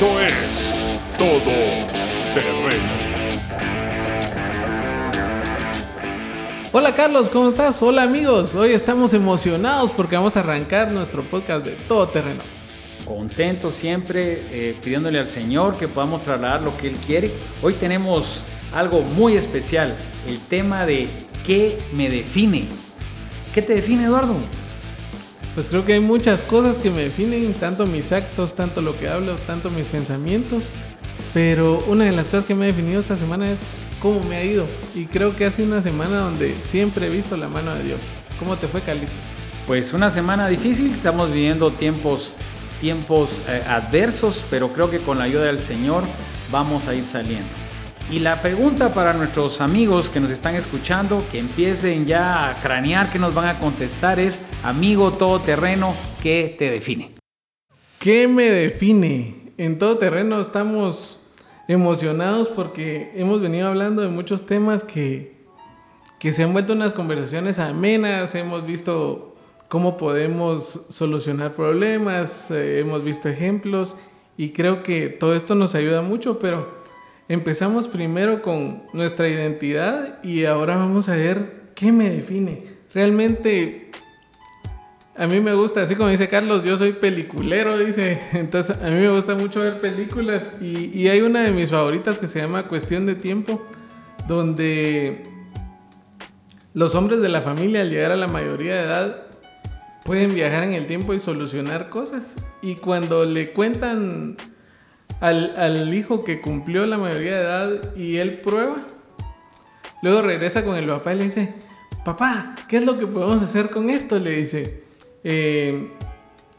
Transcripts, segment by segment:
Esto es Todo Terreno. Hola Carlos, ¿cómo estás? Hola amigos, hoy estamos emocionados porque vamos a arrancar nuestro podcast de Todo Terreno. Contentos siempre, eh, pidiéndole al Señor que podamos trasladar lo que Él quiere. Hoy tenemos algo muy especial, el tema de ¿qué me define? ¿Qué te define Eduardo? Pues creo que hay muchas cosas que me definen, tanto mis actos, tanto lo que hablo, tanto mis pensamientos. Pero una de las cosas que me ha definido esta semana es cómo me ha ido. Y creo que ha sido una semana donde siempre he visto la mano de Dios. ¿Cómo te fue, Carlitos? Pues una semana difícil, estamos viviendo tiempos, tiempos eh, adversos, pero creo que con la ayuda del Señor vamos a ir saliendo. Y la pregunta para nuestros amigos que nos están escuchando, que empiecen ya a cranear que nos van a contestar es, amigo todoterreno, ¿qué te define? ¿Qué me define? En todo terreno estamos emocionados porque hemos venido hablando de muchos temas que, que se han vuelto unas conversaciones amenas, hemos visto cómo podemos solucionar problemas, eh, hemos visto ejemplos y creo que todo esto nos ayuda mucho, pero empezamos primero con nuestra identidad y ahora vamos a ver qué me define. Realmente a mí me gusta, así como dice Carlos, yo soy peliculero, dice. Entonces a mí me gusta mucho ver películas y, hay una de mis favoritas que se llama Cuestión de Tiempo, donde los hombres de la familia al llegar a la mayoría de edad pueden viajar en el tiempo y solucionar cosas. Y cuando le cuentan al, hijo que cumplió la mayoría de edad y él prueba. Luego regresa con el papá y le dice, papá, ¿qué es lo que podemos hacer con esto? Le dice, eh,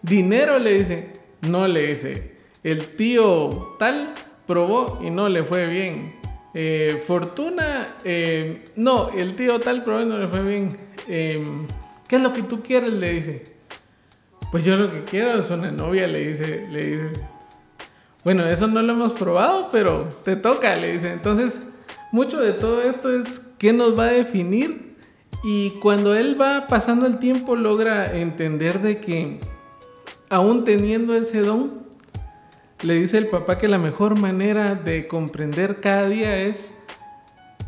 dinero, le dice, no le dice, el tío tal probó y no le fue bien. Eh, fortuna, eh, no, el tío tal probó y no le fue bien. ¿Qué es lo que tú quieres? Le dice. Pues yo lo que quiero es una novia, le dice, le dice. Bueno, eso no lo hemos probado, pero te toca, le dice. Entonces, mucho de todo esto es qué nos va a definir y cuando él va pasando el tiempo logra entender de que aún teniendo ese don, le dice el papá que la mejor manera de comprender cada día es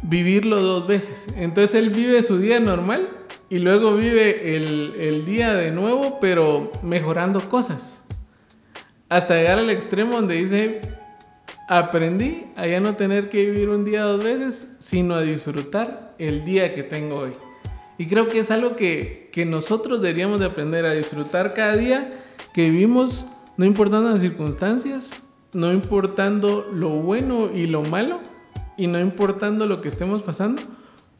vivirlo dos veces. Entonces él vive su día normal y luego vive el, el día de nuevo, pero mejorando cosas hasta llegar al extremo donde dice, aprendí a ya no tener que vivir un día dos veces, sino a disfrutar el día que tengo hoy. Y creo que es algo que, que nosotros deberíamos de aprender a disfrutar cada día que vivimos, no importando las circunstancias, no importando lo bueno y lo malo, y no importando lo que estemos pasando,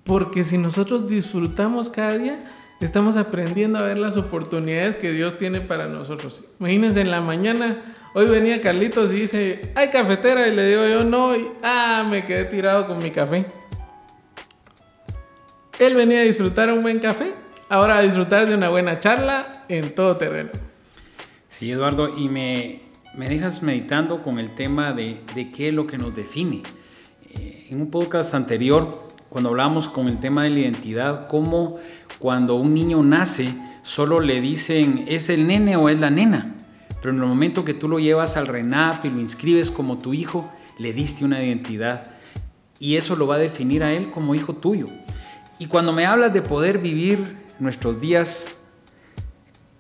porque si nosotros disfrutamos cada día, estamos aprendiendo a ver las oportunidades que Dios tiene para nosotros. Imagínense en la mañana, hoy venía Carlitos y dice, hay cafetera, y le digo yo no, y ah, me quedé tirado con mi café. Él venía a disfrutar un buen café, ahora a disfrutar de una buena charla en todo terreno. Sí, Eduardo, y me, me dejas meditando con el tema de, de qué es lo que nos define. Eh, en un podcast anterior, cuando hablamos con el tema de la identidad, cómo cuando un niño nace, solo le dicen, ¿es el nene o es la nena? Pero en el momento que tú lo llevas al RENAP y lo inscribes como tu hijo, le diste una identidad. Y eso lo va a definir a él como hijo tuyo. Y cuando me hablas de poder vivir nuestros días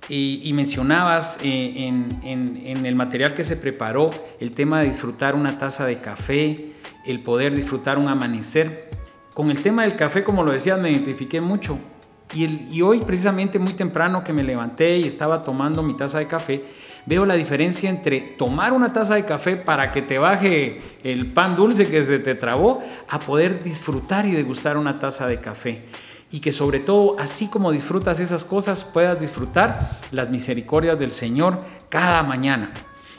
y, mencionabas eh, en, en, el material que se preparó el tema de disfrutar una taza de café, el poder disfrutar un amanecer. Con el tema del café, como lo decías, me identifiqué mucho. Y, hoy precisamente muy temprano que me levanté y estaba tomando mi taza de café, veo la diferencia entre tomar una taza de café para que te baje el pan dulce que se te trabó, a poder disfrutar y degustar una taza de café. Y que sobre todo, así como disfrutas esas cosas, puedas disfrutar las misericordias del Señor cada mañana.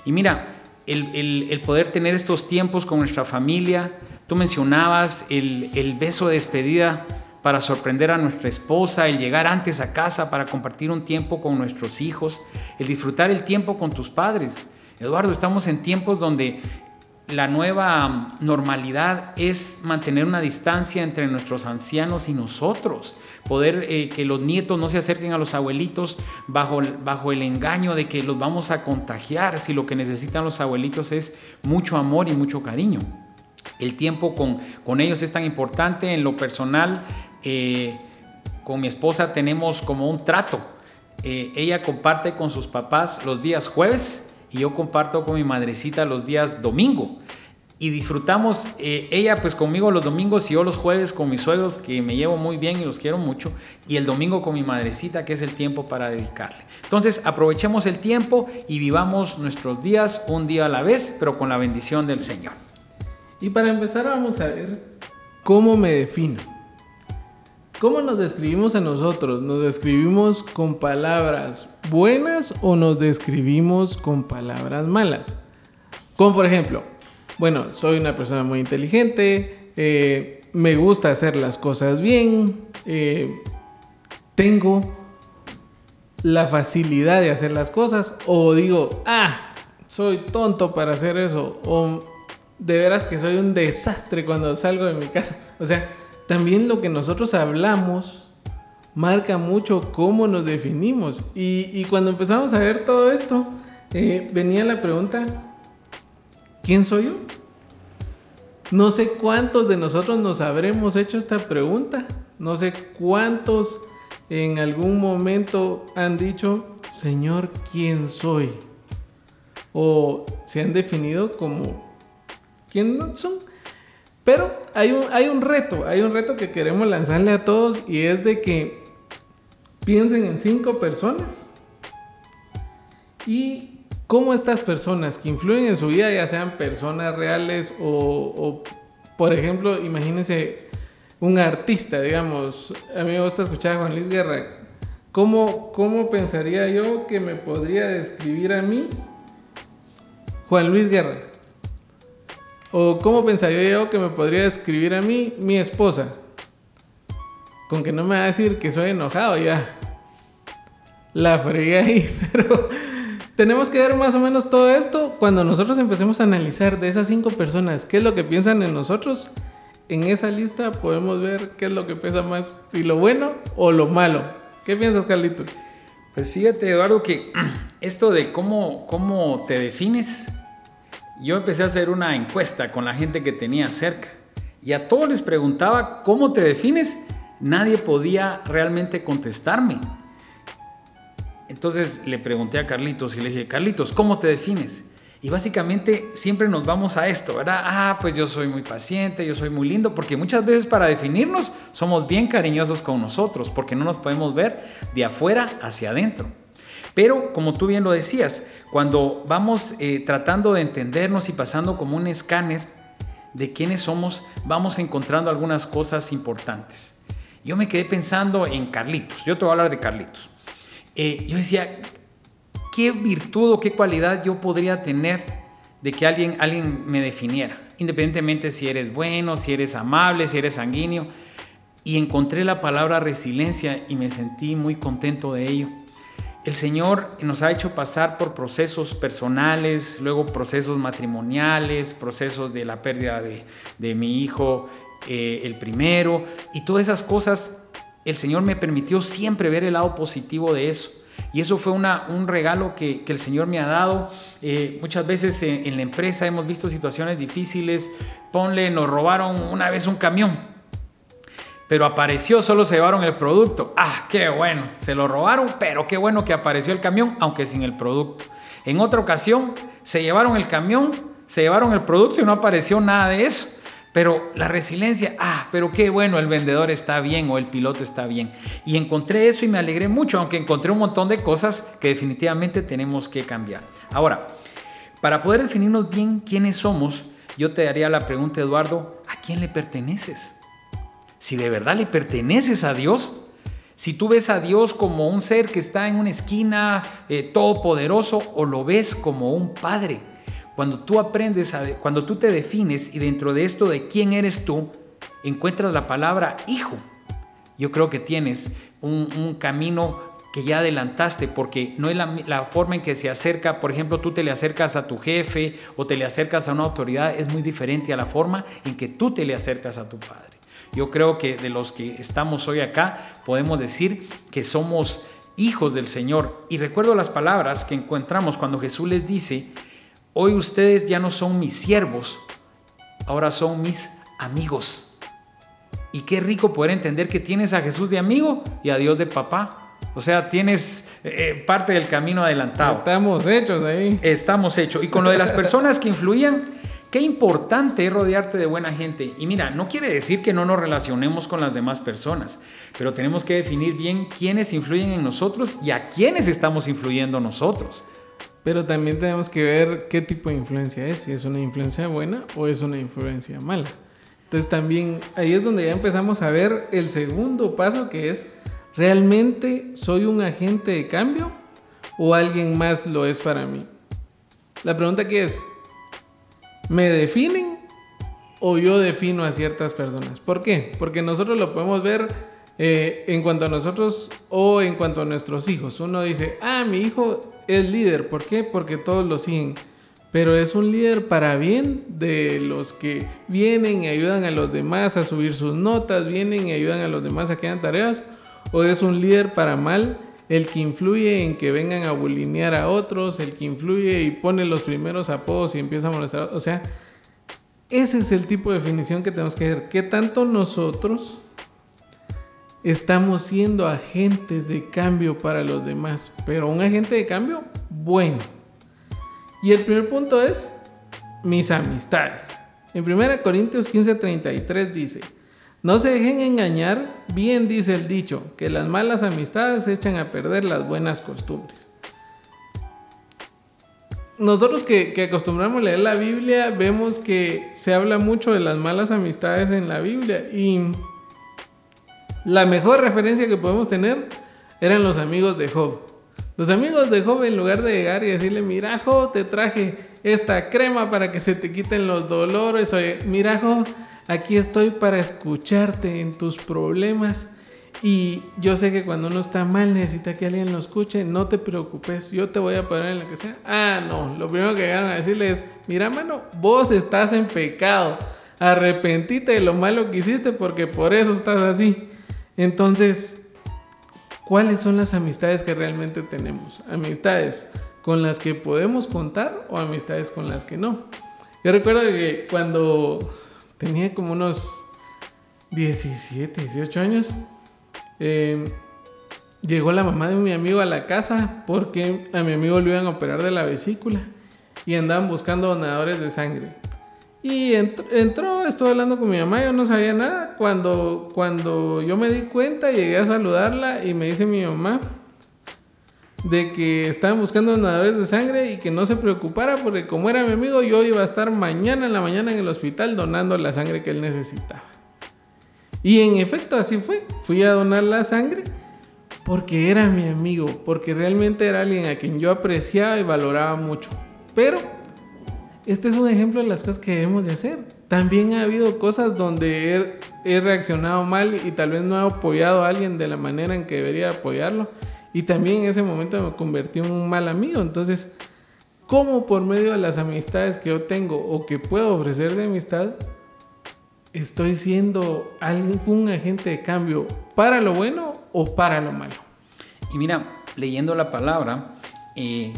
Y mira, el, poder tener estos tiempos con nuestra familia, tú mencionabas el, beso de despedida para sorprender a nuestra esposa, el llegar antes a casa para compartir un tiempo con nuestros hijos, el disfrutar el tiempo con tus padres. Eduardo, estamos en tiempos donde la nueva normalidad es mantener una distancia entre nuestros ancianos y nosotros. Poder eh, que los nietos no se acerquen a los abuelitos bajo, bajo el engaño de que los vamos a contagiar si lo que necesitan los abuelitos es mucho amor y mucho cariño. El tiempo con, con ellos es tan importante. En lo personal, eh, con mi esposa tenemos como un trato. Eh, ella comparte con sus papás los días jueves y yo comparto con mi madrecita los días domingo. Y disfrutamos, eh, ella pues conmigo los domingos y yo los jueves con mis suegros que me llevo muy bien y los quiero mucho. Y el domingo con mi madrecita que es el tiempo para dedicarle. Entonces aprovechemos el tiempo y vivamos nuestros días un día a la vez, pero con la bendición del Señor. Y para empezar vamos a ver cómo me defino. ¿Cómo nos describimos a nosotros? ¿Nos describimos con palabras buenas o nos describimos con palabras malas? Como por ejemplo, bueno, soy una persona muy inteligente, eh, me gusta hacer las cosas bien, eh, tengo la facilidad de hacer las cosas, o digo, ah, soy tonto para hacer eso, o de veras que soy un desastre cuando salgo de mi casa. O sea, también lo que nosotros hablamos marca mucho cómo nos definimos. Y, cuando empezamos a ver todo esto, eh, venía la pregunta, ¿quién soy yo? No sé cuántos de nosotros nos habremos hecho esta pregunta. No sé cuántos en algún momento han dicho, Señor, ¿quién soy? O se han definido como, ¿quién son? Pero hay un, hay un reto, hay un reto que queremos lanzarle a todos y es de que piensen en cinco personas y cómo estas personas que influyen en su vida, ya sean personas reales o, por ejemplo, imagínense un artista, digamos, a mí me gusta escuchar a Juan Luis Guerra, ¿cómo, cómo pensaría yo que me podría describir a mí Juan Luis Guerra? ¿O cómo pensaría yo que me podría escribir a mí mi esposa? Con que no me va a decir que soy enojado ya. La fregué ahí, pero tenemos que ver más o menos todo esto cuando nosotros empecemos a analizar de esas cinco personas qué es lo que piensan en nosotros. En esa lista podemos ver qué es lo que pesa más, si lo bueno o lo malo. ¿Qué piensas, Carlitos? Pues fíjate, Eduardo, que esto de cómo, cómo te defines yo empecé a hacer una encuesta con la gente que tenía cerca y a todos les preguntaba, ¿cómo te defines? Nadie podía realmente contestarme. Entonces le pregunté a Carlitos y le dije, Carlitos, ¿cómo te defines? Y básicamente siempre nos vamos a esto, ¿verdad? Ah, pues yo soy muy paciente, yo soy muy lindo, porque muchas veces para definirnos somos bien cariñosos con nosotros, porque no nos podemos ver de afuera hacia adentro. Pero como tú bien lo decías, cuando vamos eh, tratando de entendernos y pasando como un escáner de quiénes somos, vamos encontrando algunas cosas importantes. Yo me quedé pensando en Carlitos, yo te voy a hablar de Carlitos. Eh, yo decía, ¿qué virtud o qué cualidad yo podría tener de que alguien, alguien me definiera? Independientemente si eres bueno, si eres amable, si eres sanguíneo. Y encontré la palabra resiliencia y me sentí muy contento de ello. El Señor nos ha hecho pasar por procesos personales, luego procesos matrimoniales, procesos de la pérdida de, mi hijo, eh, el primero, y todas esas cosas, el Señor me permitió siempre ver el lado positivo de eso. Y eso fue una, un regalo que, el Señor me ha dado. Eh, muchas veces en, en la empresa hemos visto situaciones difíciles. Ponle, nos robaron una vez un camión pero apareció, solo se llevaron el producto. Ah, qué bueno, se lo robaron, pero qué bueno que apareció el camión, aunque sin el producto. En otra ocasión, se llevaron el camión, se llevaron el producto y no apareció nada de eso. Pero la resiliencia, ah, pero qué bueno, el vendedor está bien o el piloto está bien. Y encontré eso y me alegré mucho, aunque encontré un montón de cosas que definitivamente tenemos que cambiar. Ahora, para poder definirnos bien quiénes somos, yo te daría la pregunta, Eduardo, ¿a quién le perteneces? Si de verdad le perteneces a Dios, si tú ves a Dios como un ser que está en una esquina eh, todopoderoso o lo ves como un padre. Cuando tú aprendes, a, cuando tú te defines y dentro de esto de quién eres tú, encuentras la palabra hijo. Yo creo que tienes un, camino que ya adelantaste, porque no es la, la, forma en que se acerca, por ejemplo, tú te le acercas a tu jefe o te le acercas a una autoridad, es muy diferente a la forma en que tú te le acercas a tu padre. Yo creo que de los que estamos hoy acá, podemos decir que somos hijos del Señor. Y recuerdo las palabras que encontramos cuando Jesús les dice, hoy ustedes ya no son mis siervos, ahora son mis amigos. Y qué rico poder entender que tienes a Jesús de amigo y a Dios de papá. O sea, tienes eh, parte del camino adelantado. Estamos hechos ahí. Estamos hechos. Y con lo de las personas que influían, qué importante es rodearte de buena gente. Y mira, no quiere decir que no nos relacionemos con las demás personas, pero tenemos que definir bien quiénes influyen en nosotros y a quiénes estamos influyendo nosotros. Pero también tenemos que ver qué tipo de influencia es, si es una influencia buena o es una influencia mala. Entonces también ahí es donde ya empezamos a ver el segundo paso que es ¿Realmente soy un agente de cambio o alguien más lo es para mí? La pregunta aquí es, ¿me definen o yo defino a ciertas personas? ¿Por qué? Porque nosotros lo podemos ver eh, en cuanto a nosotros o en cuanto a nuestros hijos. Uno dice, ah, mi hijo es líder. ¿Por qué? Porque todos lo siguen. Pero es un líder para bien de los que vienen y ayudan a los demás a subir sus notas, vienen y ayudan a los demás a que hagan tareas o es un líder para mal, el que influye en que vengan a bulinear a otros, el que influye y pone los primeros apodos y empieza a molestar. O sea, ese es el tipo de definición que tenemos que ver. ¿Qué tanto nosotros estamos siendo agentes de cambio para los demás? Pero un agente de cambio bueno. Y el primer punto es mis amistades. En 1 Corintios 15:33 dice, no se dejen engañar, bien dice el dicho, que las malas amistades echan a perder las buenas costumbres. Nosotros que, acostumbramos a leer la Biblia, vemos que se habla mucho de las malas amistades en la Biblia y la mejor referencia que podemos tener eran los amigos de Job. Los amigos de Job, en lugar de llegar y decirle, mira, Job, te traje esta crema para que se te quiten los dolores, oye, mira, Job, Aquí estoy para escucharte en tus problemas. Y yo sé que cuando uno está mal necesita que alguien lo escuche. No te preocupes, yo te voy a apoyar en lo que sea. Ah, no, lo primero que llegaron a decirle es, mira mano, vos estás en pecado. Arrepentite de lo malo que hiciste porque por eso estás así. Entonces, ¿cuáles son las amistades que realmente tenemos? Amistades con las que podemos contar o amistades con las que no. Yo recuerdo que cuando tenía como unos 17, 18 años. Em, llegó la mamá de mi amigo a la casa porque a mi amigo lo iban a operar de la vesícula y andaban buscando donadores de sangre. Y entró, estuve hablando con mi mamá, yo no sabía nada. Cuando, cuando yo me di cuenta, llegué a saludarla y me dice mi mamá, de que estaban buscando donadores de sangre y que no se preocupara porque como era mi amigo yo iba a estar mañana en la mañana en el hospital donando la sangre que él necesitaba. Y en efecto así fue, fui a donar la sangre porque era mi amigo, porque realmente era alguien a quien yo apreciaba y valoraba mucho. Pero este es un ejemplo de las cosas que debemos de hacer. También ha habido cosas donde he, he reaccionado mal y tal vez no he apoyado a alguien de la manera en que debería apoyarlo y también en ese momento me convertí en un mal amigo. Entonces, ¿cómo por medio de las amistades que yo tengo o que puedo ofrecer de amistad, estoy siendo algún agente de cambio para lo bueno o para lo malo? Y mira, leyendo la palabra, eh,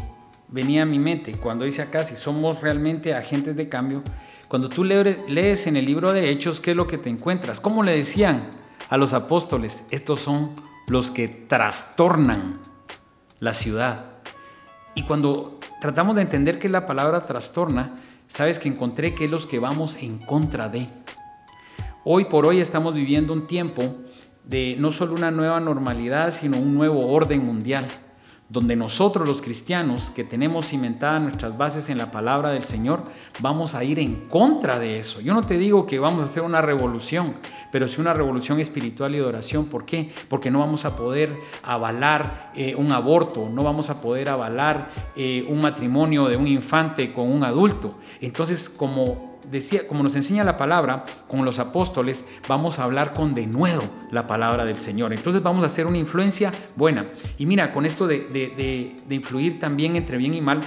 venía a mi mente cuando dice acá, si somos realmente agentes de cambio, cuando tú lees en el libro de Hechos, ¿qué es lo que te encuentras? ¿Cómo le decían a los apóstoles? Estos son los que trastornan la ciudad. Y cuando tratamos de entender qué es la palabra trastorna, sabes que encontré que es los que vamos en contra de. Hoy por hoy estamos viviendo un tiempo de no solo una nueva normalidad, sino un nuevo orden mundial donde nosotros los cristianos que tenemos cimentadas nuestras bases en la palabra del Señor, vamos a ir en contra de eso. Yo no te digo que vamos a hacer una revolución, pero sí una revolución espiritual y de oración. ¿Por qué? Porque no vamos a poder avalar eh, un aborto, no vamos a poder avalar eh, un matrimonio de un infante con un adulto. Entonces, como decía, como nos enseña la palabra, con los apóstoles, vamos a hablar con denuedo la palabra del Señor. Entonces vamos a hacer una influencia buena. Y mira, con esto de, de influir también entre bien y mal,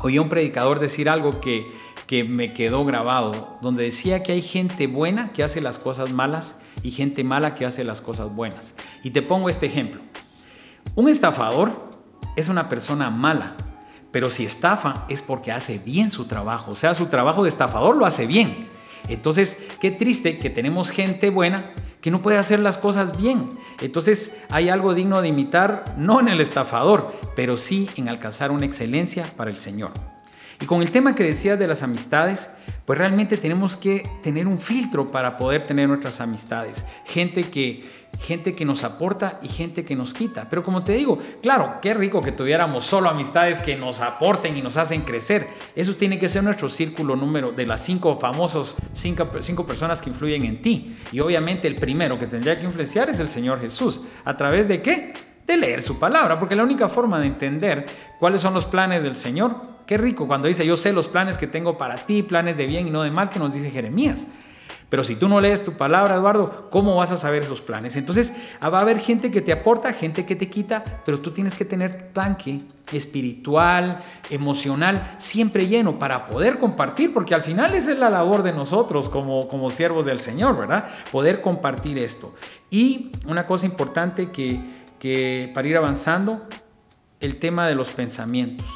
oí a un predicador decir algo que, que me quedó grabado, donde decía que hay gente buena que hace las cosas malas y gente mala que hace las cosas buenas. Y te pongo este ejemplo. Un estafador es una persona mala, pero si estafa es porque hace bien su trabajo, o sea, su trabajo de estafador lo hace bien. Entonces, qué triste que tenemos gente buena que no puede hacer las cosas bien. Entonces hay algo digno de imitar, no en el estafador, pero sí en alcanzar una excelencia para el Señor. Y con el tema que decías de las amistades, pues realmente tenemos que tener un filtro para poder tener nuestras amistades. Gente que, gente que nos aporta y gente que nos quita. Pero como te digo, claro, qué rico que tuviéramos solo amistades que nos aporten y nos hacen crecer. Eso tiene que ser nuestro círculo número de las cinco famosos, cinco, cinco personas que influyen en ti. Y obviamente el primero que tendría que influenciar es el Señor Jesús. ¿A través de qué? De leer su palabra, porque la única forma de entender cuáles son los planes del Señor Qué rico cuando dice, yo sé los planes que tengo para ti, planes de bien y no de mal, que nos dice Jeremías. Pero si tú no lees tu palabra, Eduardo, ¿cómo vas a saber esos planes? Entonces, ah, va a haber gente que te aporta, gente que te quita, pero tú tienes que tener tanque espiritual, emocional, siempre lleno para poder compartir, porque al final esa es la labor de nosotros como, como siervos del Señor, ¿verdad? Poder compartir esto. Y una cosa importante que, que para ir avanzando, el tema de los pensamientos.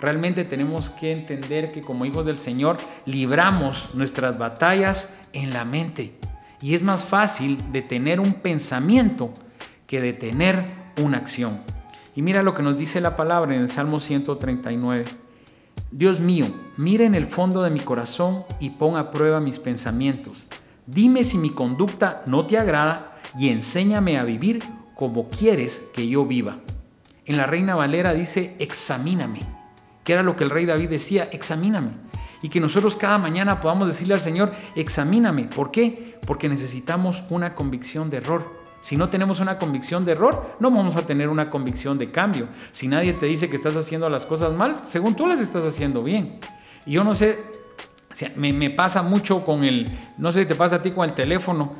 Realmente tenemos que entender que como hijos del Señor libramos nuestras batallas en la mente. Y es más fácil detener un pensamiento que detener una acción. Y mira lo que nos dice la palabra en el Salmo 139. Dios mío, mira en el fondo de mi corazón y pon a prueba mis pensamientos. Dime si mi conducta no te agrada y enséñame a vivir como quieres que yo viva. En la Reina Valera dice, examíname que era lo que el rey David decía, examíname. Y que nosotros cada mañana podamos decirle al Señor, examíname. ¿Por qué? Porque necesitamos una convicción de error. Si no tenemos una convicción de error, no vamos a tener una convicción de cambio. Si nadie te dice que estás haciendo las cosas mal, según tú las estás haciendo bien. Y yo no sé, me, me pasa mucho con el, no sé si te pasa a ti con el teléfono.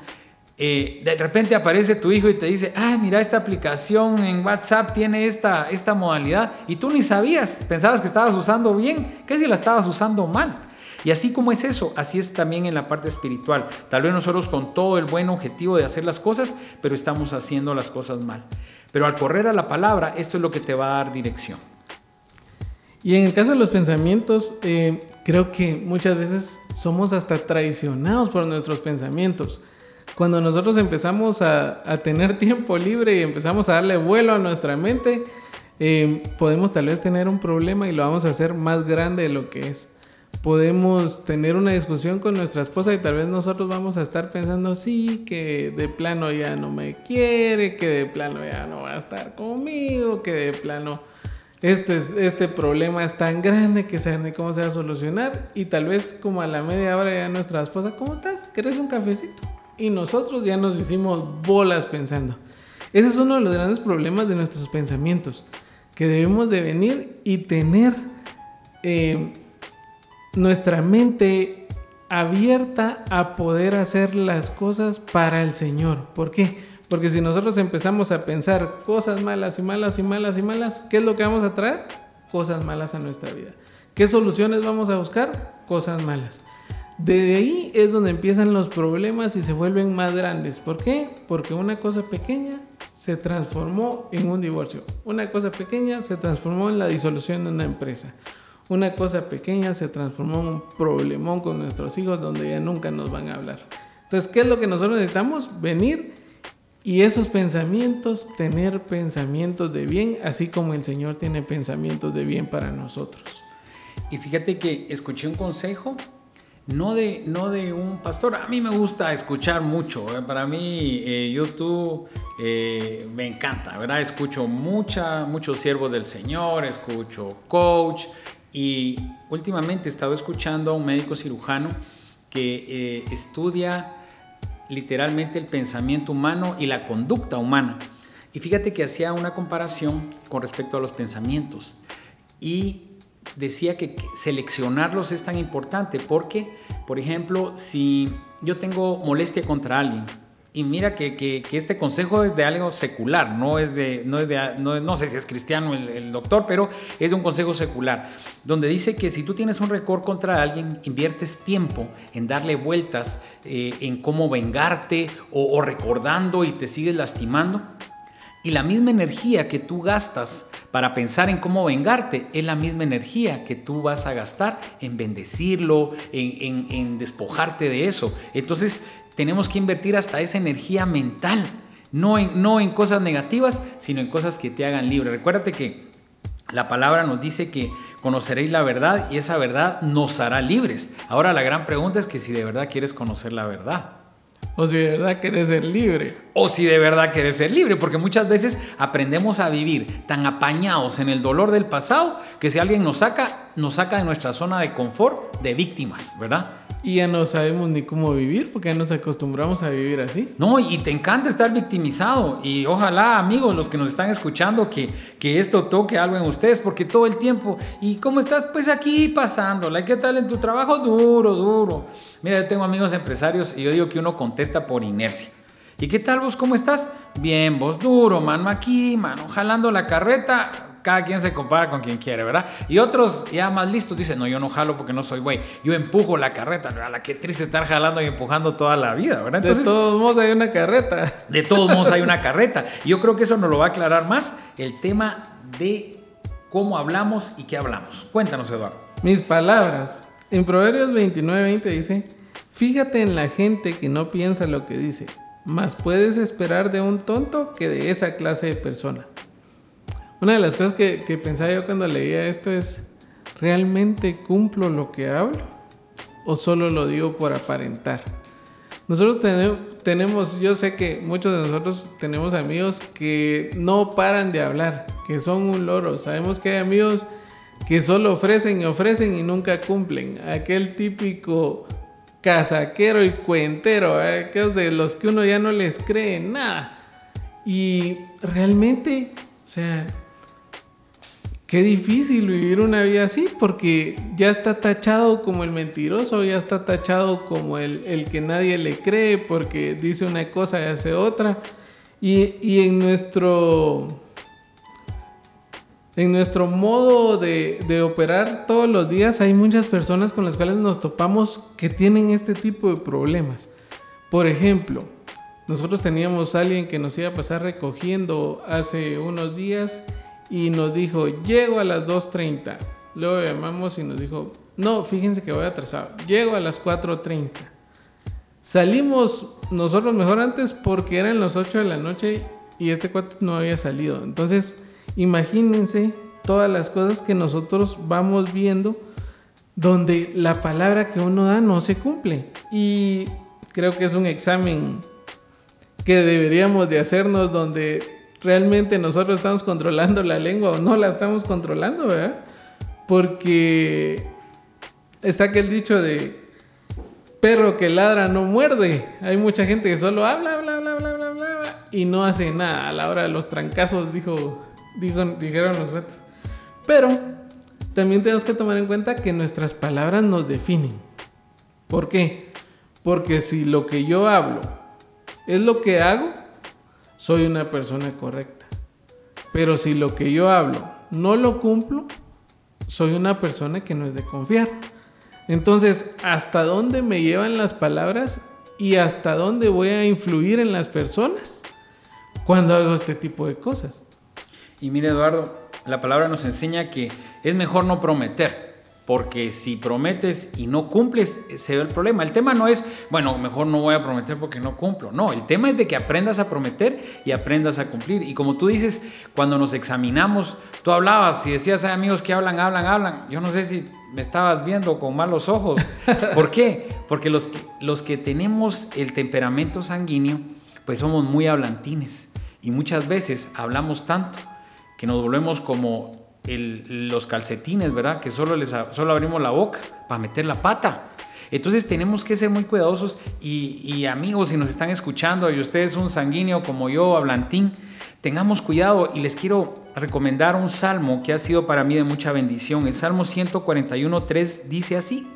Eh, de repente aparece tu hijo y te dice, ah, mira, esta aplicación en WhatsApp tiene esta, esta modalidad y tú ni sabías, pensabas que estabas usando bien, ¿qué si la estabas usando mal? Y así como es eso, así es también en la parte espiritual. Tal vez nosotros con todo el buen objetivo de hacer las cosas, pero estamos haciendo las cosas mal. Pero al correr a la palabra, esto es lo que te va a dar dirección. Y en el caso de los pensamientos, eh, creo que muchas veces somos hasta traicionados por nuestros pensamientos. Cuando nosotros empezamos a, tener tiempo libre y empezamos a darle vuelo a nuestra mente, eh, podemos tal vez tener un problema y lo vamos a hacer más grande de lo que es. Podemos tener una discusión con nuestra esposa y tal vez nosotros vamos a estar pensando, sí, que de plano ya no me quiere, que de plano ya no va a estar conmigo, que de plano este, este problema es tan grande que se ni cómo se va a solucionar. Y tal vez como a la media hora ya nuestra esposa, ¿cómo estás? ¿Quieres un cafecito? Y nosotros ya nos hicimos bolas pensando. Ese es uno de los grandes problemas de nuestros pensamientos, que debemos de venir y tener eh, nuestra mente abierta a poder hacer las cosas para el Señor. ¿Por qué? Porque si nosotros empezamos a pensar cosas malas y malas y malas y malas, ¿qué es lo que vamos a traer? Cosas malas a nuestra vida. ¿Qué soluciones vamos a buscar? Cosas malas. De ahí es donde empiezan los problemas y se vuelven más grandes. ¿Por qué? Porque una cosa pequeña se transformó en un divorcio. Una cosa pequeña se transformó en la disolución de una empresa. Una cosa pequeña se transformó en un problemón con nuestros hijos donde ya nunca nos van a hablar. Entonces, ¿qué es lo que nosotros necesitamos? Venir y esos pensamientos, tener pensamientos de bien, así como el Señor tiene pensamientos de bien para nosotros. Y fíjate que escuché un consejo no de, no de un pastor. A mí me gusta escuchar mucho. ¿eh? Para mí eh, YouTube eh, me encanta, ¿verdad? Escucho mucha, muchos siervos del Señor, escucho coach y últimamente he estado escuchando a un médico cirujano que estudia literalmente el pensamiento humano y la conducta humana. Y fíjate que hacía una comparación con respecto a los pensamientos. Y decía que seleccionarlos es tan importante porque por ejemplo, si yo tengo molestia contra alguien, y mira que, que, este consejo es de algo secular, no es de, no, es de, no, no sé si es cristiano el, doctor, pero es de un consejo secular, donde dice que si tú tienes un récord contra alguien, inviertes tiempo en darle vueltas, eh, en cómo vengarte o recordando y te sigues lastimando. Y la misma energía que tú gastas para pensar en cómo vengarte es la misma energía que tú vas a gastar en bendecirlo, en, despojarte de eso. Entonces, tenemos que invertir hasta esa energía mental, no en, no en cosas negativas, sino en cosas que te hagan libre. Recuérdate que la palabra nos dice que conoceréis la verdad y esa verdad nos hará libres. Ahora la gran pregunta es que si de verdad quieres conocer la verdad. O si de verdad quieres ser libre. O si de verdad quieres ser libre, porque muchas veces aprendemos a vivir tan apañados en el dolor del pasado que si alguien nos saca, nos saca de nuestra zona de confort de víctimas, ¿verdad? Y ya no sabemos ni cómo vivir porque ya nos acostumbramos a vivir así. No, y te encanta estar victimizado. Y ojalá, amigos, los que nos están escuchando, que, que esto toque algo en ustedes, porque todo el tiempo, ¿y cómo estás? Pues aquí pasándola. ¿Qué tal en tu trabajo? Duro, duro. Mira, yo tengo amigos empresarios y yo digo que uno contesta por inercia. ¿Y qué tal vos? ¿Cómo estás? Bien, vos duro, mano aquí, mano, jalando la carreta. Cada quien se compara con quien quiere, ¿verdad? Y otros ya más listos dicen, no, yo no jalo porque no soy güey. Yo empujo la carreta, ¿verdad? Qué triste estar jalando y empujando toda la vida, ¿verdad? Entonces, de todos modos hay una carreta. De todos modos hay una carreta. Y yo creo que eso nos lo va a aclarar más el tema de cómo hablamos y qué hablamos. Cuéntanos, Eduardo. Mis palabras. En Proverbios 29, 20 dice, fíjate en la gente que no piensa lo que dice más puedes esperar de un tonto que de esa clase de persona. Una de las cosas que, pensaba yo cuando leía esto es, ¿realmente cumplo lo que hablo? ¿O solo lo digo por aparentar? Nosotros tenemos, yo sé que muchos de nosotros tenemos amigos que no paran de hablar, que son un loro. Sabemos que hay amigos que solo ofrecen y ofrecen y nunca cumplen. Aquel típico casaquero y cuentero, aquellos de los que uno ya no les cree nada. Y realmente, o sea, qué difícil vivir una vida así, porque ya está tachado como el mentiroso, ya está tachado como el, el que nadie le cree, porque dice una cosa y hace otra. Y, y en nuestro en nuestro modo de, de, operar todos los días hay muchas personas con las cuales nos topamos que tienen este tipo de problemas. Por ejemplo, nosotros teníamos a alguien que nos iba a pasar recogiendo hace unos días y nos dijo, llego a las 2.30. Luego llamamos y nos dijo, no, fíjense que voy atrasado, llego a las 4.30. Salimos nosotros mejor antes porque eran las 8 de la noche y este cuate no había salido. Entonces, Imagínense todas las cosas que nosotros vamos viendo donde la palabra que uno da no se cumple. Y creo que es un examen que deberíamos de hacernos donde realmente nosotros estamos controlando la lengua o no la estamos controlando, ¿verdad? Porque está aquel dicho de perro que ladra no muerde. Hay mucha gente que solo habla, bla, bla, bla, bla, bla, y no hace nada. A la hora de los trancazos dijo dijeron los gatos. Pero también tenemos que tomar en cuenta que nuestras palabras nos definen. ¿Por qué? Porque si lo que yo hablo es lo que hago, soy una persona correcta. Pero si lo que yo hablo no lo cumplo, soy una persona que no es de confiar. Entonces, ¿hasta dónde me llevan las palabras y hasta dónde voy a influir en las personas cuando hago este tipo de cosas? Y mire Eduardo, la palabra nos enseña que es mejor no prometer, porque si prometes y no cumples, se ve el problema. El tema no es, bueno, mejor no voy a prometer porque no cumplo. No, el tema es de que aprendas a prometer y aprendas a cumplir. Y como tú dices, cuando nos examinamos, tú hablabas y decías, hay amigos que hablan, hablan, hablan. Yo no sé si me estabas viendo con malos ojos. ¿Por qué? Porque los que, los que tenemos el temperamento sanguíneo, pues somos muy hablantines. Y muchas veces hablamos tanto que nos volvemos como los calcetines, ¿verdad? Que solo, les, solo abrimos la boca para meter la pata. Entonces tenemos que ser muy cuidadosos y, amigos, si nos están escuchando y ustedes un sanguíneo como yo, hablantín, tengamos cuidado y les quiero recomendar un salmo que ha sido para mí de mucha bendición. El Salmo 141.3 dice así,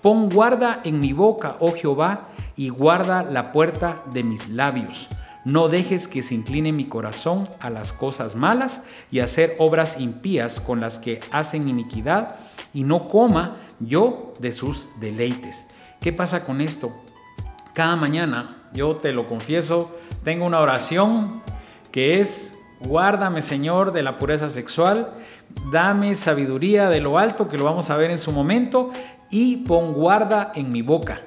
Pon guarda en mi boca, oh Jehová, y guarda la puerta de mis labios. No dejes que se incline mi corazón a las cosas malas y hacer obras impías con las que hacen iniquidad, y no coma yo de sus deleites. ¿Qué pasa con esto? Cada mañana, yo te lo confieso, tengo una oración que es, guárdame Señor de la pureza sexual, dame sabiduría de lo alto, que lo vamos a ver en su momento, y pon guarda en mi boca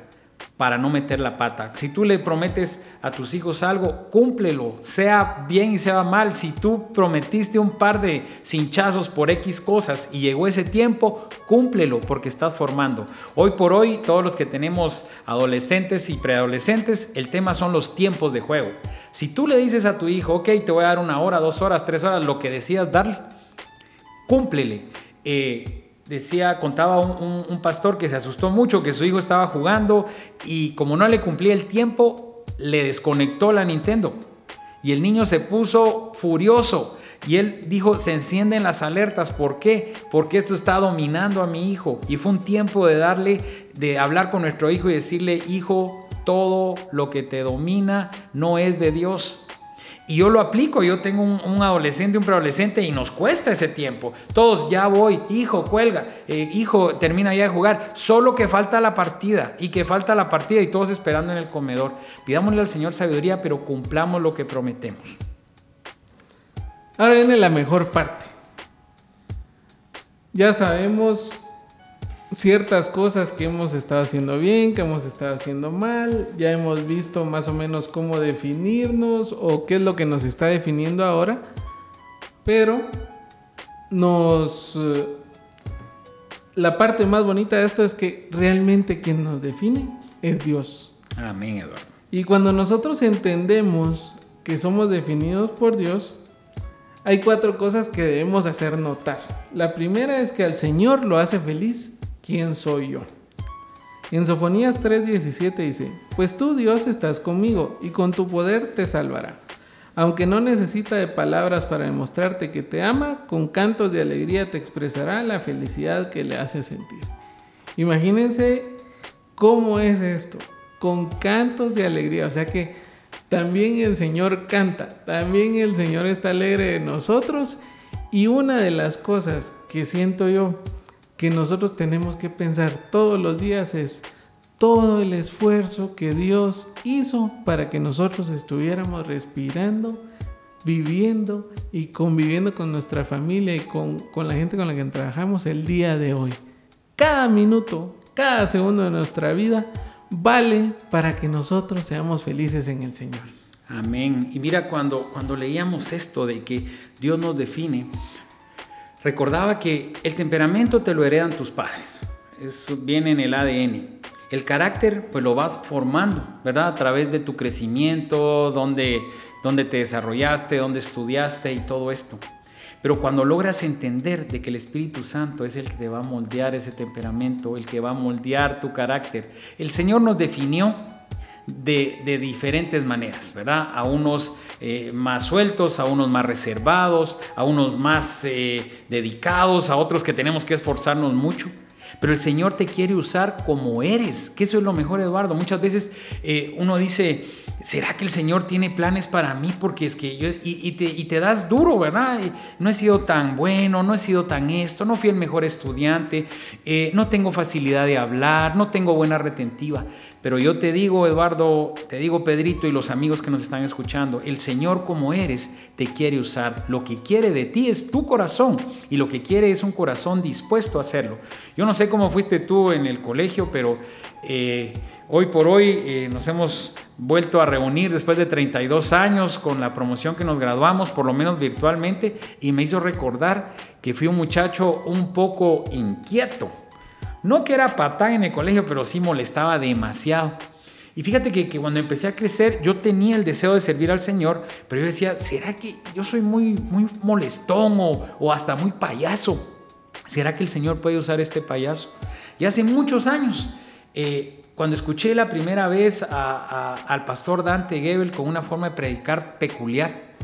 para no meter la pata. Si tú le prometes a tus hijos algo, cúmplelo, sea bien y sea mal. Si tú prometiste un par de cinchazos por X cosas y llegó ese tiempo, cúmplelo porque estás formando. Hoy por hoy, todos los que tenemos adolescentes y preadolescentes, el tema son los tiempos de juego. Si tú le dices a tu hijo, ok, te voy a dar una hora, dos horas, tres horas, lo que decías darle, cúmplele. Eh, decía, contaba un, pastor que se asustó mucho, que su hijo estaba jugando y como no le cumplía el tiempo, le desconectó la Nintendo. Y el niño se puso furioso. Y él dijo, se encienden las alertas. ¿Por qué? Porque esto está dominando a mi hijo. Y fue un tiempo de darle, de hablar con nuestro hijo y decirle, hijo, todo lo que te domina no es de Dios. Y yo lo aplico, yo tengo un, adolescente, un preadolescente y nos cuesta ese tiempo. Todos, ya voy, hijo, cuelga, eh, hijo, termina ya de jugar. Solo que falta la partida y que falta la partida y todos esperando en el comedor. Pidámosle al Señor sabiduría, pero cumplamos lo que prometemos. Ahora viene la mejor parte. Ya sabemos ciertas cosas que hemos estado haciendo bien, que hemos estado haciendo mal, ya hemos visto más o menos cómo definirnos o qué es lo que nos está definiendo ahora, pero nos... Eh, la parte más bonita de esto es que realmente quien nos define es Dios. Amén, Eduardo. Y cuando nosotros entendemos que somos definidos por Dios, hay cuatro cosas que debemos hacer notar. La primera es que al Señor lo hace feliz ¿quién soy yo? En Sofonías 3:17 dice, pues tú Dios estás conmigo y con tu poder te salvará. Aunque no necesita de palabras para demostrarte que te ama, con cantos de alegría te expresará la felicidad que le hace sentir. Imagínense cómo es esto, con cantos de alegría, o sea que también el Señor canta, también el Señor está alegre de nosotros y una de las cosas que siento yo que nosotros tenemos que pensar todos los días es todo el esfuerzo que Dios hizo para que nosotros estuviéramos respirando, viviendo y conviviendo con nuestra familia y con, con, la gente con la que trabajamos el día de hoy. Cada minuto, cada segundo de nuestra vida vale para que nosotros seamos felices en el Señor. Amén. Y mira, cuando, cuando leíamos esto de que Dios nos define, recordaba que el temperamento te lo heredan tus padres. Eso viene en el ADN. El carácter pues lo vas formando, ¿verdad? A través de tu crecimiento, donde, donde te desarrollaste, donde estudiaste y todo esto. Pero cuando logras entender de que el Espíritu Santo es el que te va a moldear ese temperamento, el que va a moldear tu carácter, el Señor nos definió de, diferentes maneras, ¿verdad? A unos eh, más sueltos, a unos más reservados, a unos más eh, dedicados, a otros que tenemos que esforzarnos mucho. Pero el Señor te quiere usar como eres, que eso es lo mejor, Eduardo. Muchas veces eh, uno dice, ¿será que el Señor tiene planes para mí? Porque es que yo, y, te, das duro, ¿verdad? No he sido tan bueno, no he sido tan esto, no fui el mejor estudiante, no tengo facilidad de hablar, no tengo buena retentiva. Pero yo te digo, Eduardo, te digo, Pedrito y los amigos que nos están escuchando, el Señor como eres te quiere usar. Lo que quiere de ti es tu corazón y lo que quiere es un corazón dispuesto a hacerlo. Yo no sé cómo fuiste tú en el colegio, pero eh, hoy por hoy eh, nos hemos vuelto a reunir después de 32 años con la promoción que nos graduamos, por lo menos virtualmente, y me hizo recordar que fui un muchacho un poco inquieto no que era patán en el colegio, pero sí molestaba demasiado. Y fíjate que, cuando empecé a crecer, yo tenía el deseo de servir al Señor, pero yo decía, ¿será que yo soy muy, muy molestón o, hasta muy payaso? ¿Será que el Señor puede usar este payaso? Y hace muchos años, eh, cuando escuché la primera vez al pastor Dante Gebel con una forma de predicar peculiar,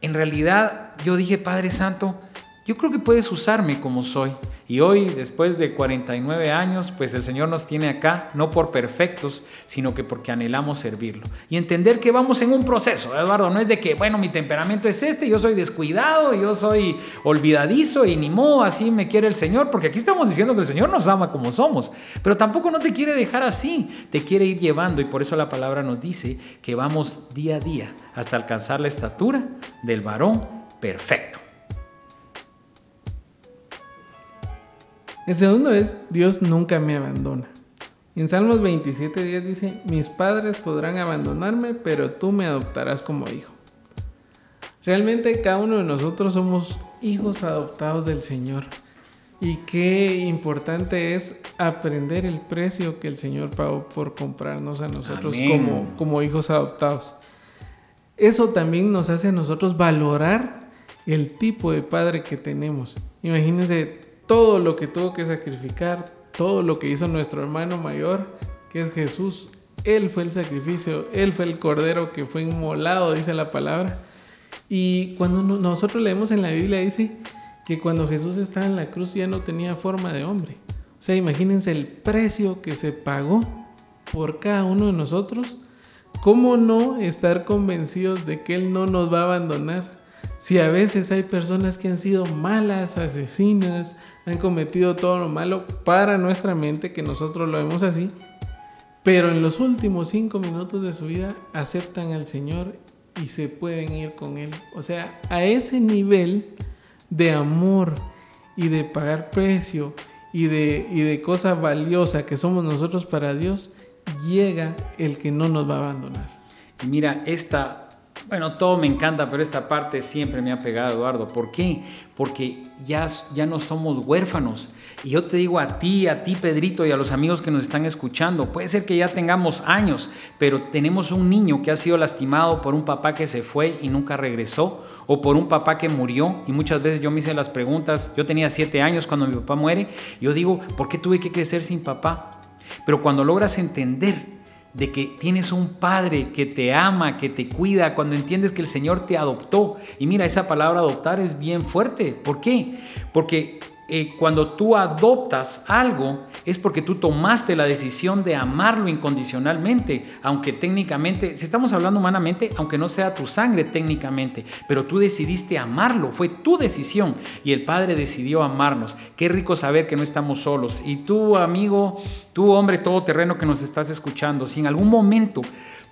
en realidad yo dije, Padre Santo, yo creo que puedes usarme como soy. Y hoy, después de 49 años, pues el Señor nos tiene acá, no por perfectos, sino que porque anhelamos servirlo. Y entender que vamos en un proceso, Eduardo, no es de que, bueno, mi temperamento es este, yo soy descuidado, yo soy olvidadizo y ni modo, así me quiere el Señor, porque aquí estamos diciendo que el Señor nos ama como somos, pero tampoco no te quiere dejar así, te quiere ir llevando y por eso la palabra nos dice que vamos día a día hasta alcanzar la estatura del varón perfecto. El segundo es, Dios nunca me abandona. En Salmos 27, 10 dice, mis padres podrán abandonarme, pero tú me adoptarás como hijo. Realmente cada uno de nosotros somos hijos adoptados del Señor. Y qué importante es aprender el precio que el Señor pagó por comprarnos a nosotros como, como hijos adoptados. Eso también nos hace a nosotros valorar el tipo de padre que tenemos. Imagínense todo lo que tuvo que sacrificar, todo lo que hizo nuestro hermano mayor, que es Jesús. Él fue el sacrificio, Él fue el cordero que fue inmolado, dice la palabra. Y cuando nosotros leemos en la Biblia dice que cuando Jesús estaba en la cruz ya no tenía forma de hombre. O sea, imagínense el precio que se pagó por cada uno de nosotros. ¿Cómo no estar convencidos de que Él no nos va a abandonar? Si a veces hay personas que han sido malas, asesinas, han cometido todo lo malo para nuestra mente, que nosotros lo vemos así, pero en los últimos cinco minutos de su vida aceptan al Señor y se pueden ir con Él. O sea, a ese nivel de amor y de pagar precio y de, y de cosa valiosa que somos nosotros para Dios, llega el que no nos va a abandonar. Mira, esta bueno, todo me encanta, pero esta parte siempre me ha pegado, Eduardo. ¿Por qué? Porque ya, ya no somos huérfanos. Y yo te digo a ti, a ti, Pedrito, y a los amigos que nos están escuchando, puede ser que ya tengamos años, pero tenemos un niño que ha sido lastimado por un papá que se fue y nunca regresó, o por un papá que murió. Y muchas veces yo me hice las preguntas, yo tenía siete años cuando mi papá muere, yo digo, ¿por qué tuve que crecer sin papá? Pero cuando logras entender de que tienes un padre que te ama, que te cuida, cuando entiendes que el Señor te adoptó. Y mira, esa palabra adoptar es bien fuerte. ¿Por qué? Porque eh, cuando tú adoptas algo es porque tú tomaste la decisión de amarlo incondicionalmente, aunque técnicamente, si estamos hablando humanamente, aunque no sea tu sangre técnicamente, pero tú decidiste amarlo, fue tu decisión y el Padre decidió amarnos. Qué rico saber que no estamos solos. Y tú, amigo, tú, hombre todoterreno que nos estás escuchando, si en algún momento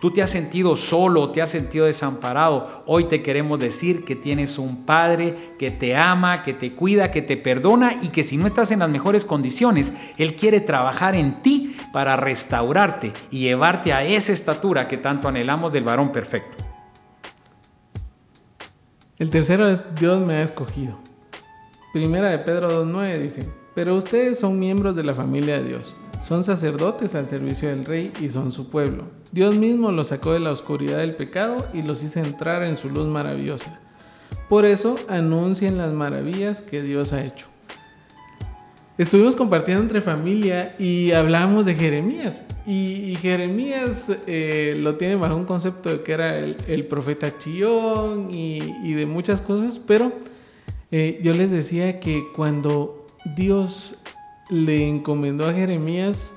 tú te has sentido solo, te has sentido desamparado, hoy te queremos decir que tienes un Padre que te ama, que te cuida, que te perdona y que si no estás en las mejores condiciones, Él quiere trabajar en ti para restaurarte y llevarte a esa estatura que tanto anhelamos del varón perfecto. El tercero es Dios me ha escogido. Primera de Pedro 2.9 dice, pero ustedes son miembros de la familia de Dios son sacerdotes al servicio del rey y son su pueblo. Dios mismo los sacó de la oscuridad del pecado y los hizo entrar en su luz maravillosa. Por eso anuncien las maravillas que Dios ha hecho. Estuvimos compartiendo entre familia y hablamos de Jeremías. Y, Jeremías eh, lo tiene bajo un concepto de que era el, profeta chillón y, de muchas cosas, pero eh, yo les decía que cuando Dios le encomendó a Jeremías,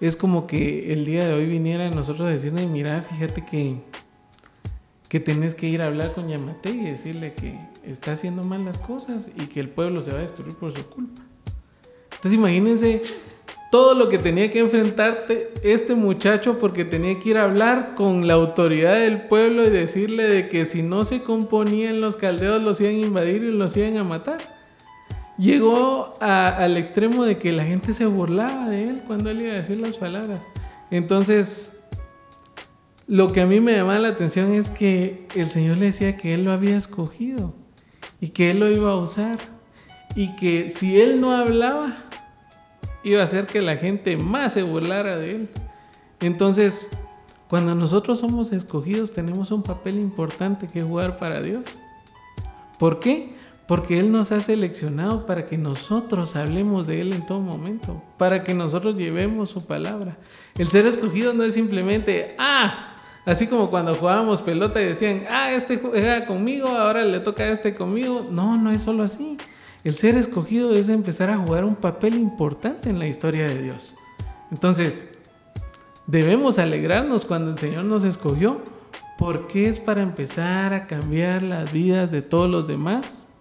es como que el día de hoy viniera a nosotros a decirle, mira, fíjate que, que tenés que ir a hablar con Yamate y decirle que está haciendo mal las cosas y que el pueblo se va a destruir por su culpa. Entonces imagínense todo lo que tenía que enfrentarte este muchacho porque tenía que ir a hablar con la autoridad del pueblo y decirle de que si no se componían los caldeos los iban a invadir y los iban a matar llegó al extremo de que la gente se burlaba de él cuando él iba a decir las palabras. Entonces, lo que a mí me llamaba la atención es que el Señor le decía que él lo había escogido y que él lo iba a usar y que si él no hablaba, iba a hacer que la gente más se burlara de él. Entonces, cuando nosotros somos escogidos, tenemos un papel importante que jugar para Dios. ¿Por qué? Porque Él nos ha seleccionado para que nosotros hablemos de Él en todo momento, para que nosotros llevemos su palabra. El ser escogido no es simplemente, ah, así como cuando jugábamos pelota y decían, ah, este juega conmigo, ahora le toca a este conmigo. No, no es solo así. El ser escogido es empezar a jugar un papel importante en la historia de Dios. Entonces, debemos alegrarnos cuando el Señor nos escogió, porque es para empezar a cambiar las vidas de todos los demás,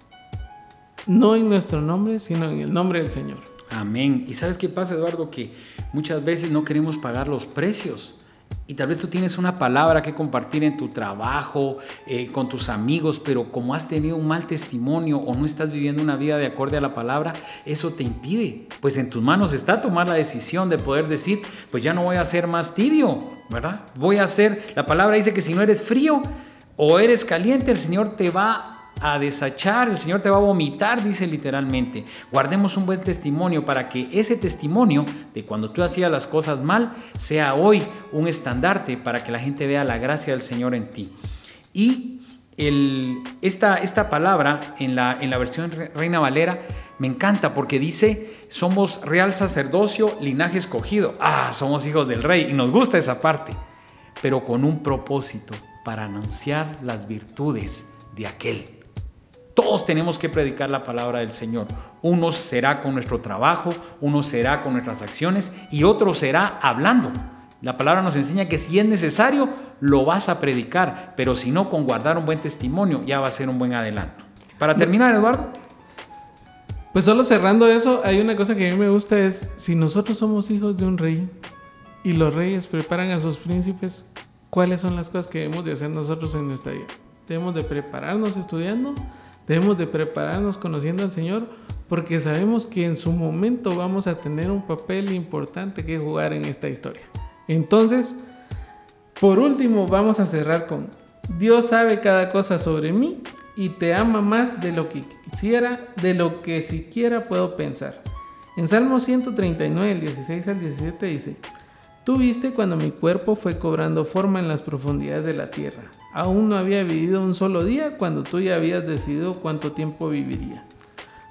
no en nuestro nombre, sino en el nombre del Señor. Amén. ¿Y sabes qué pasa, Eduardo? Que muchas veces no queremos pagar los precios. Y tal vez tú tienes una palabra que compartir en tu trabajo, eh, con tus amigos, pero como has tenido un mal testimonio o no estás viviendo una vida de acorde a la palabra, eso te impide. Pues en tus manos está tomar la decisión de poder decir, pues ya no voy a ser más tibio, ¿verdad? Voy a ser, la palabra dice que si no eres frío o eres caliente, el Señor te va a desachar, el Señor te va a vomitar, dice literalmente. Guardemos un buen testimonio para que ese testimonio de cuando tú hacías las cosas mal sea hoy un estandarte para que la gente vea la gracia del Señor en ti. Y el, esta, esta palabra en la, en la versión Reina Valera me encanta porque dice, somos real sacerdocio, linaje escogido. Ah, somos hijos del rey y nos gusta esa parte, pero con un propósito para anunciar las virtudes de aquel todos tenemos que predicar la palabra del Señor. Uno será con nuestro trabajo, uno será con nuestras acciones y otro será hablando. La palabra nos enseña que si es necesario, lo vas a predicar, pero si no, con guardar un buen testimonio ya va a ser un buen adelanto. Para terminar, Eduardo. Pues solo cerrando eso, hay una cosa que a mí me gusta es, si nosotros somos hijos de un rey y los reyes preparan a sus príncipes, ¿cuáles son las cosas que debemos de hacer nosotros en nuestra vida? Debemos de prepararnos estudiando, Debemos de prepararnos conociendo al Señor porque sabemos que en su momento vamos a tener un papel importante que jugar en esta historia. Entonces, por último, vamos a cerrar con, Dios sabe cada cosa sobre mí y te ama más de lo que quisiera, de lo que siquiera puedo pensar. En Salmo 139, el 16 al 17 dice, Tú viste cuando mi cuerpo fue cobrando forma en las profundidades de la tierra Aún no había vivido un solo día cuando tú ya habías decidido cuánto tiempo viviría.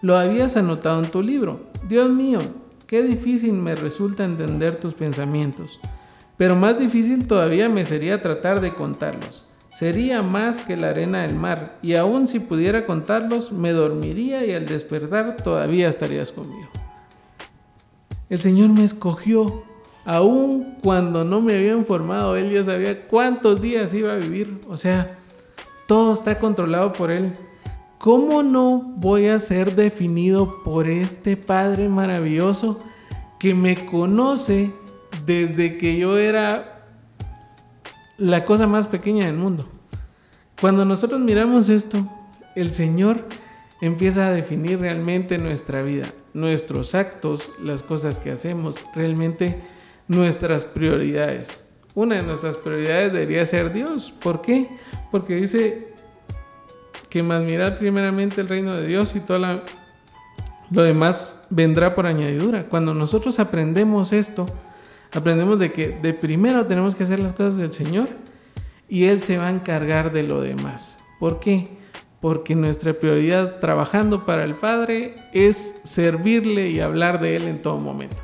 Lo habías anotado en tu libro. Dios mío, qué difícil me resulta entender tus pensamientos. Pero más difícil todavía me sería tratar de contarlos. Sería más que la arena del mar, y aun si pudiera contarlos, me dormiría y al despertar todavía estarías conmigo. El Señor me escogió Aún cuando no me había informado, él ya sabía cuántos días iba a vivir. O sea, todo está controlado por él. ¿Cómo no voy a ser definido por este Padre maravilloso que me conoce desde que yo era la cosa más pequeña del mundo? Cuando nosotros miramos esto, el Señor empieza a definir realmente nuestra vida, nuestros actos, las cosas que hacemos, realmente nuestras prioridades. Una de nuestras prioridades debería ser Dios. ¿Por qué? Porque dice que más mirar primeramente el reino de Dios y todo lo demás vendrá por añadidura. Cuando nosotros aprendemos esto, aprendemos de que de primero tenemos que hacer las cosas del Señor y Él se va a encargar de lo demás. ¿Por qué? Porque nuestra prioridad trabajando para el Padre es servirle y hablar de Él en todo momento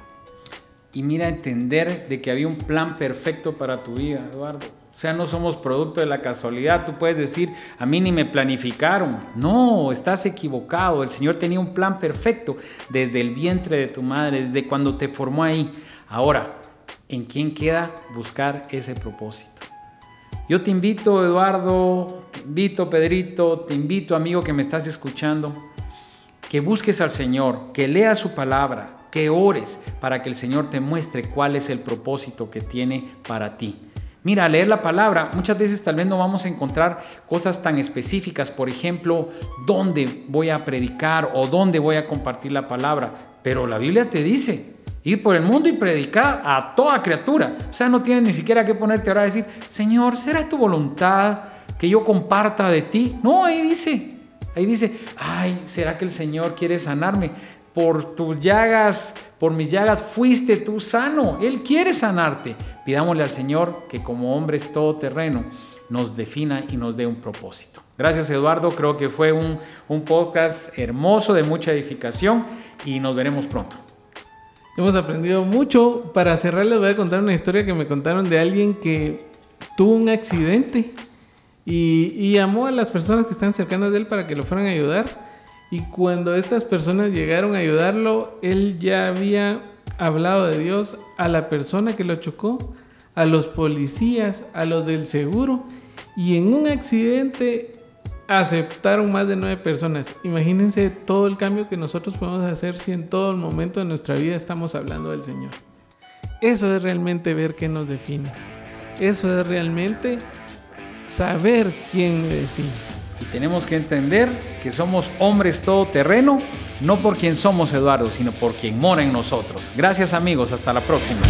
y mira entender de que había un plan perfecto para tu vida, Eduardo. O sea, no somos producto de la casualidad. Tú puedes decir, a mí ni me planificaron. No, estás equivocado. El Señor tenía un plan perfecto desde el vientre de tu madre, desde cuando te formó ahí. Ahora, ¿en quién queda buscar ese propósito? Yo te invito, Eduardo, te invito, Pedrito, te invito, amigo que me estás escuchando, que busques al Señor, que leas su palabra, que ores para que el Señor te muestre cuál es el propósito que tiene para ti. Mira, leer la palabra, muchas veces tal vez no vamos a encontrar cosas tan específicas, por ejemplo, dónde voy a predicar o dónde voy a compartir la palabra, pero la Biblia te dice, ir por el mundo y predicar a toda criatura. O sea, no tienes ni siquiera que ponerte a orar y decir, Señor, ¿será tu voluntad que yo comparta de ti? No, ahí dice, ahí dice, ay, ¿será que el Señor quiere sanarme? Por tus llagas, por mis llagas fuiste tú sano. Él quiere sanarte. Pidámosle al Señor que como hombres todoterreno nos defina y nos dé un propósito. Gracias Eduardo, creo que fue un, podcast hermoso de mucha edificación y nos veremos pronto. Hemos aprendido mucho. Para cerrar les voy a contar una historia que me contaron de alguien que tuvo un accidente y, y llamó a las personas que están cercanas de él para que lo fueran a ayudar Y cuando estas personas llegaron a ayudarlo, él ya había hablado de Dios a la persona que lo chocó, a los policías, a los del seguro. Y en un accidente aceptaron más de nueve personas. Imagínense todo el cambio que nosotros podemos hacer si en todo el momento de nuestra vida estamos hablando del Señor. Eso es realmente ver qué nos define. Eso es realmente saber quién me define. Y tenemos que entender que somos hombres todoterreno, no por quien somos Eduardo, sino por quien mora en nosotros. Gracias amigos, hasta la próxima.